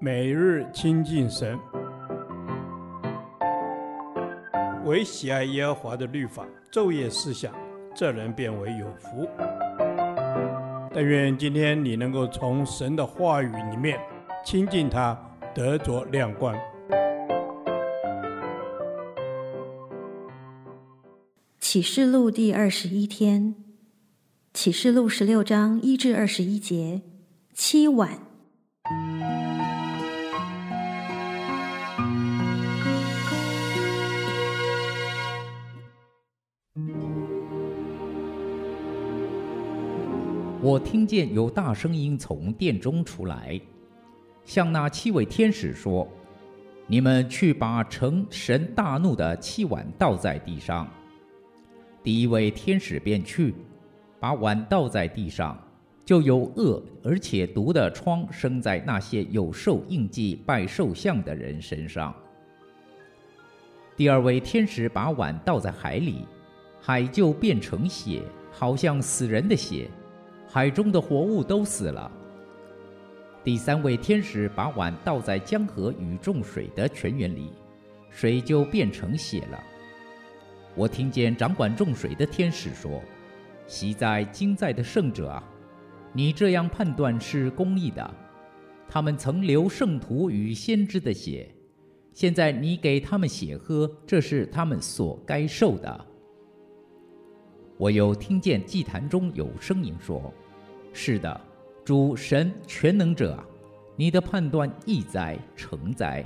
每日亲近神，唯喜爱耶和华的律法，昼夜思想，这人便为有福。但愿今天你能够从神的话语里面亲近他，得着亮光。启示录第二十一天，启示录十六章一至二十一节，七晚。我听见有大声音从殿中出来，向那七位天使说：“你们去把成神大怒的七碗倒在地上。”第一位天使便去，把碗倒在地上，就有恶而且毒的疮生在那些有兽印记拜兽像的人身上。第二位天使把碗倒在海里，海就变成血，好像死人的血，海中的活物都死了。第三位天使把碗倒在江河与众水的泉源里，水就变成血了。我听见掌管众水的天使说：“昔在今在的圣者啊，你这样判断是公义的。他们曾流圣徒与先知的血，现在你给他们血喝，这是他们所该受的。”我又听见祭坛中有声音说：“是的，主神全能者，你的判断义哉，成哉。”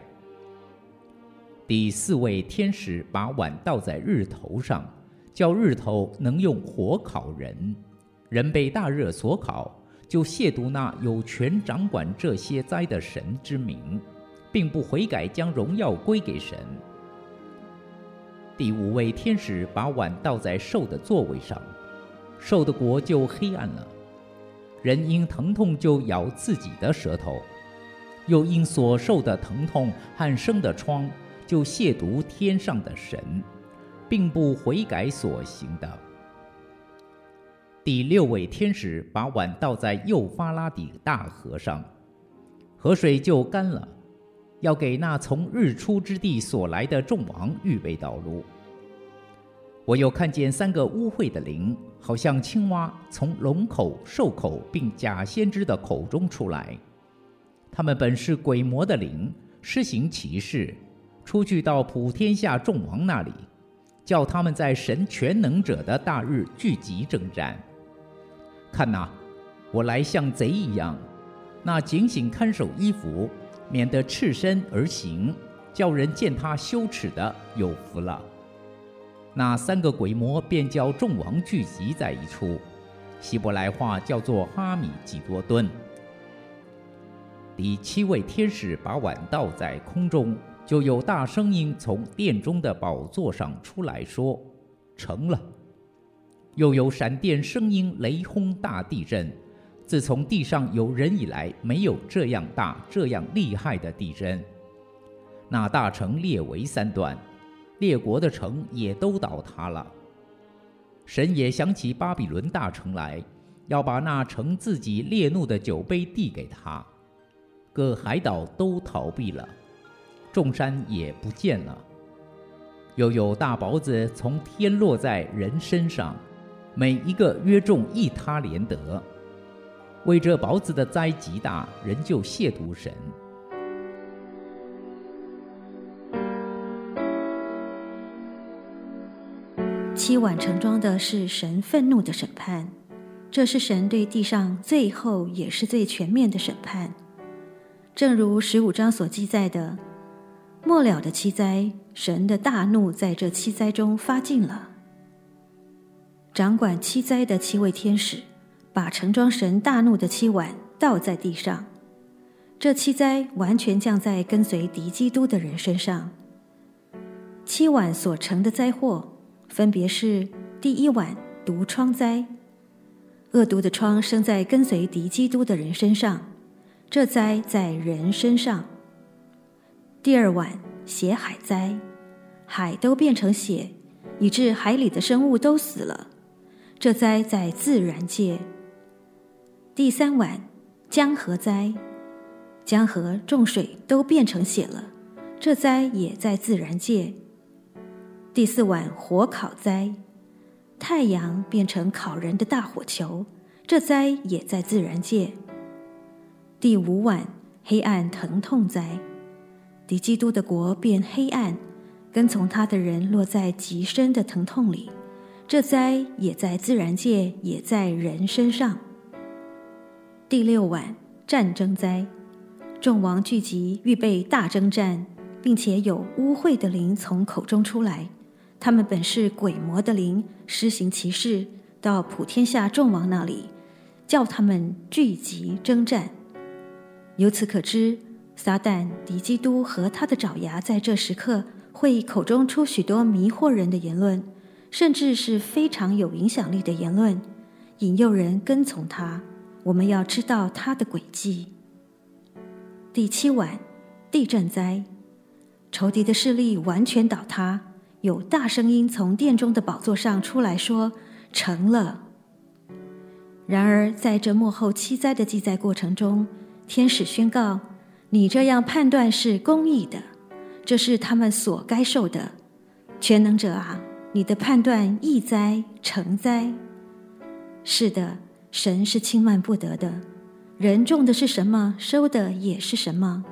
第四位天使把碗倒在日头上，叫日头能用火烤人。人被大热所烤，就亵渎那有权掌管这些灾的神之名，并不悔改，将荣耀归给神。第五位天使把碗倒在兽的座位上，兽的国就黑暗了。人因疼痛就咬自己的舌头，又因所受的疼痛和生的疮。就亵渎天上的神，并不悔改所行的。第六位天使把碗倒在幼发拉底大河上，河水就干了，要给那从日出之地所来的众王预备道路。我又看见三个污秽的灵，好像青蛙，从龙口、兽口并假先知的口中出来。他们本是鬼魔的灵，施行奇事。出去到普天下众王那里，叫他们在神全能者的大日聚集征战。看哪，我来像贼一样，那警醒看守衣服，免得赤身而行，叫人见他羞耻的有福了。那三个鬼魔便叫众王聚集在一处，希伯来话叫做哈米吉多顿。第七位天使把碗倒在空中。就有大声音从殿中的宝座上出来说：“成了。”又有闪电、声音、雷轰、大地震。自从地上有人以来，没有这样大、这样厉害的地震。那大城列为三段，列国的城也都倒塌了。神也想起巴比伦大城来，要把那盛自己烈怒的酒杯递给他。各海岛都逃避了。众山也不见了，又有大雹子从天落在人身上，每一个约重一他连得。为这雹子的灾极大，人就亵渎神。七碗盛装的是神愤怒的审判，这是神对地上最后也是最全面的审判，正如十五章所记载的。末了的七灾，神的大怒在这七灾中发尽了。掌管七灾的七位天使，把盛装神大怒的七碗倒在地上。这七灾完全降在跟随敌基督的人身上。七碗所成的灾祸，分别是：第一碗毒疮灾，恶毒的疮生在跟随敌基督的人身上，这灾在人身上。第二碗血海灾，海都变成血，以致海里的生物都死了。这灾在自然界。第三碗江河灾，江河众水都变成血了，这灾也在自然界。第四晚火烤灾，太阳变成烤人的大火球，这灾也在自然界。第五晚黑暗疼痛灾，敌基督的国变黑暗，跟从他的人落在极深的疼痛里，这灾也在自然界，也在人身上。第六晚战争灾。众王聚集，预备大征战，并且有污秽的灵从口中出来。他们本是鬼魔的灵，施行奇事，到普天下众王那里，叫他们聚集征战。由此可知，撒旦敌基督和他的爪牙在这时刻会口中出许多迷惑人的言论，甚至是非常有影响力的言论，引诱人跟从他。我们要知道他的诡计。第七晚，地震灾，仇敌的势力完全倒塌，有大声音从殿中的宝座上出来说：“成了。”然而，在这末后七灾的记载过程中，天使宣告：“你这样判断是公义的，这是他们所该受的。全能者啊，你的判断义哉，诚哉。”是的，神是轻慢不得的。人种的是什么，收的也是什么。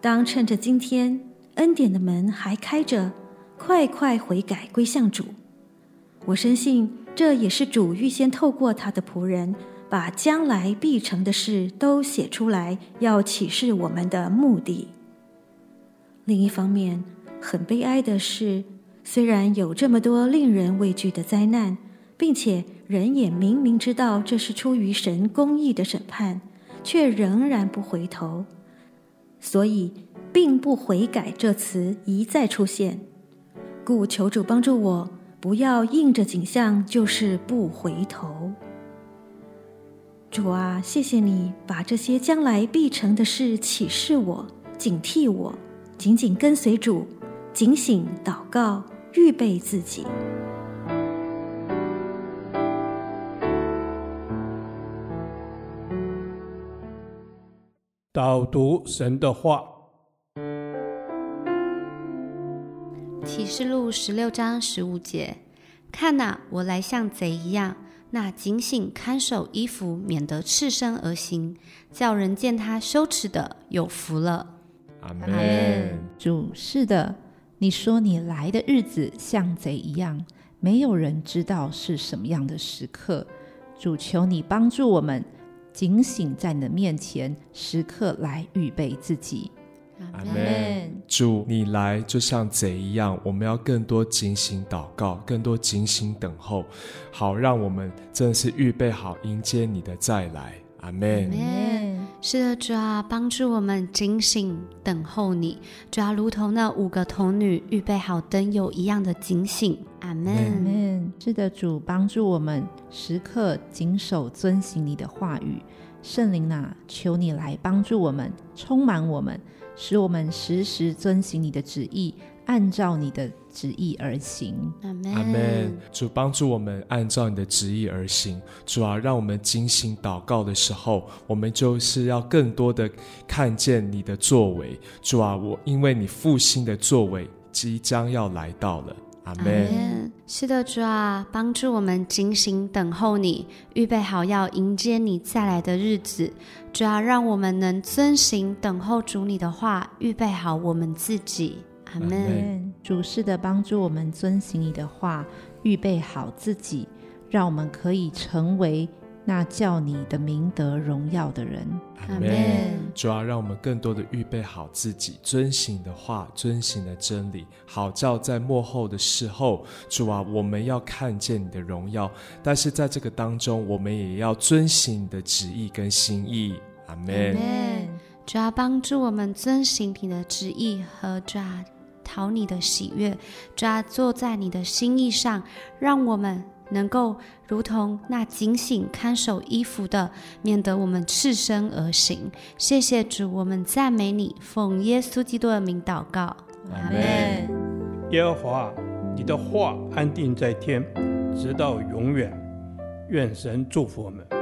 当趁着今天恩典的门还开着，快快悔改归向主。我深信这也是主预先透过他的仆人，把将来必成的事都写出来，要启示我们的目的。另一方面，很悲哀的是，虽然有这么多令人畏惧的灾难，并且人也明明知道这是出于神公义的审判。却仍然不回头，所以“并不悔改”这词一再出现。故求主帮助我，不要应着景象，就是不回头。主啊，谢谢你把这些将来必成的事启示我，警惕我，紧紧跟随主，警醒祷告，预备自己。导读神的话，启示录十六章十五节：看哪，我来像贼一样。那警醒看守衣服，免得赤身而行，叫人见他羞耻的有福了。阿门。主，是的，你说你来的日子像贼一样，没有人知道是什么样的时刻。主，求你帮助我们。警醒在你的面前，时刻来预备自己。阿门。主，你来就像贼一样，我们要更多警醒祷告，更多警醒等候，好让我们真的是预备好迎接你的再来。阿门。是的，主啊，帮助我们警醒等候你，主啊，如同那五个童女预备好灯油一样的警醒。阿门。是的，主帮助我们时刻谨守遵行你的话语。圣灵啊，求你来帮助我们，充满我们，使我们时时遵行你的旨意，按照你的旨意而行。阿门。阿门。主帮助我们按照你的旨意而行。主啊，让我们精心祷告的时候，我们就是要更多的看见你的作为。主啊，我因为你复兴的作为即将要来到了。阿门。是的，主啊，帮助我们警醒等候你，预备好要迎接你再来的日子。主啊，让我们能遵行等候主你的话，预备好我们自己。阿门。主是的，帮助我们遵行你的话，预备好自己，让我们可以成为。那叫你的名得荣耀的人，阿门。主要让我们更多的预备好自己，遵行的话，遵行的真理，好叫在幕后的时候，主啊，我们要看见你的荣耀。但是在这个当中，我们也要遵行你的旨意跟心意，阿门。主要帮助我们遵行你的旨意和主啊讨你的喜悦，主啊坐在你的心意上，让我们。能够如同那警醒看守衣服的，免得我们赤身而行。谢谢主，我们赞美你，奉耶稣基督的名祷告，阿门。耶和华，你的话安定在天，直到永远。愿神祝福我们。